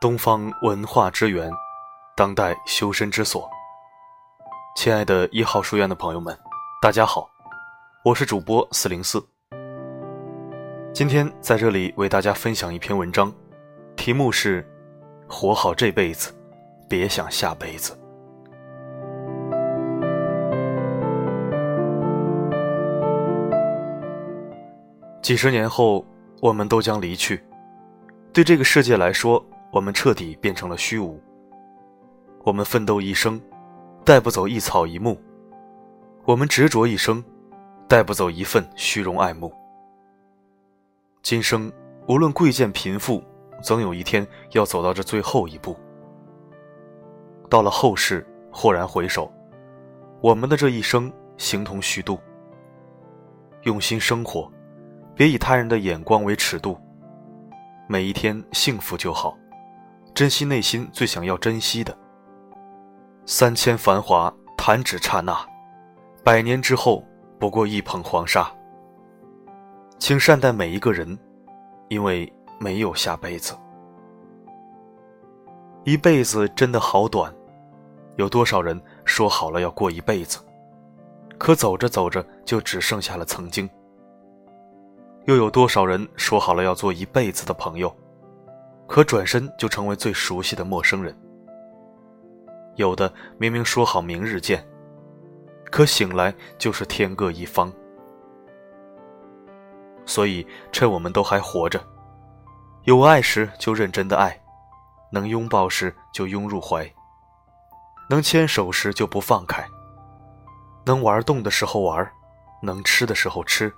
东方文化之源，当代修身之所。亲爱的一号书院的朋友们，大家好，我是主播四零四。今天在这里为大家分享一篇文章，题目是“活好这辈子，别想下辈子”。几十年后，我们都将离去，对这个世界来说。我们彻底变成了虚无。我们奋斗一生，带不走一草一木；我们执着一生，带不走一份虚荣爱慕。今生无论贵贱贫富，总有一天要走到这最后一步。到了后世，豁然回首，我们的这一生形同虚度。用心生活，别以他人的眼光为尺度。每一天幸福就好。珍惜内心最想要珍惜的。三千繁华，弹指刹那；百年之后，不过一捧黄沙。请善待每一个人，因为没有下辈子。一辈子真的好短，有多少人说好了要过一辈子，可走着走着就只剩下了曾经。又有多少人说好了要做一辈子的朋友？可转身就成为最熟悉的陌生人。有的明明说好明日见，可醒来就是天各一方。所以，趁我们都还活着，有爱时就认真的爱，能拥抱时就拥入怀，能牵手时就不放开，能玩动的时候玩，能吃的时候吃。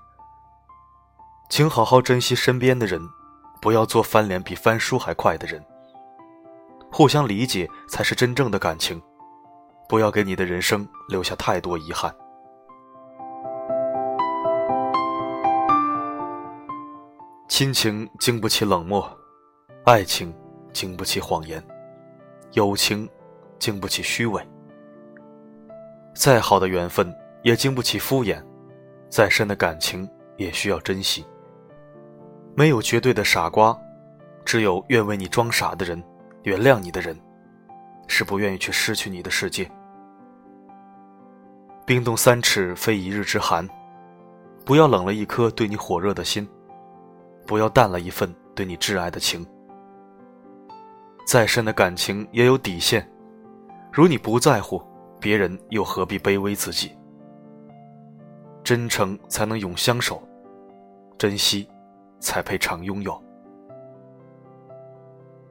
请好好珍惜身边的人。不要做翻脸比翻书还快的人。互相理解才是真正的感情。不要给你的人生留下太多遗憾。亲情经不起冷漠，爱情经不起谎言，友情经不起虚伪。再好的缘分也经不起敷衍，再深的感情也需要珍惜。没有绝对的傻瓜，只有愿为你装傻的人，原谅你的人，是不愿意去失去你的世界。冰冻三尺，非一日之寒。不要冷了一颗对你火热的心，不要淡了一份对你挚爱的情。再深的感情也有底线，如你不在乎，别人又何必卑微自己？真诚才能永相守，珍惜。才配常拥有。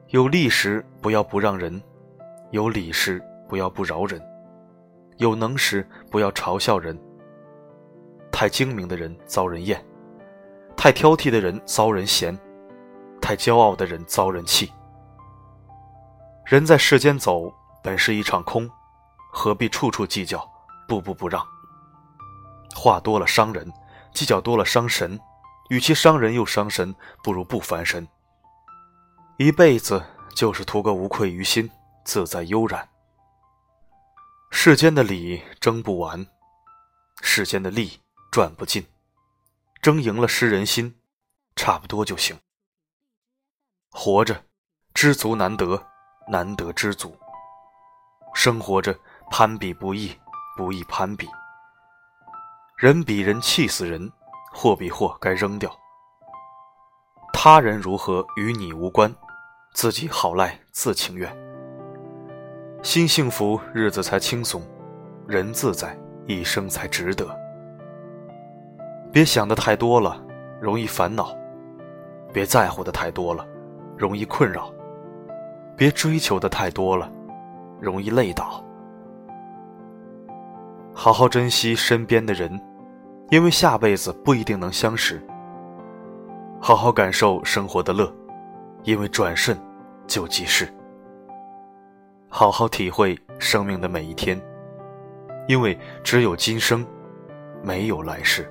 有利时不要不让人，有理时不要不饶人，有能时不要嘲笑人。太精明的人遭人厌，太挑剔的人遭人嫌，太骄傲的人遭人气。人在世间走，本是一场空，何必处处计较，步步不让？话多了伤人，计较多了伤神。与其伤人又伤神，不如不翻身。一辈子就是图个无愧于心，自在悠然。世间的理争不完，世间的利赚不尽，争赢了失人心，差不多就行。活着，知足难得，难得知足。生活着，攀比不易，不易攀比。人比人气死人。货比货，该扔掉。他人如何与你无关，自己好赖自情愿。心幸福，日子才轻松；人自在，一生才值得。别想的太多了，容易烦恼；别在乎的太多了，容易困扰；别追求的太多了，容易累倒。好好珍惜身边的人。因为下辈子不一定能相识，好好感受生活的乐，因为转瞬就即逝；好好体会生命的每一天，因为只有今生，没有来世。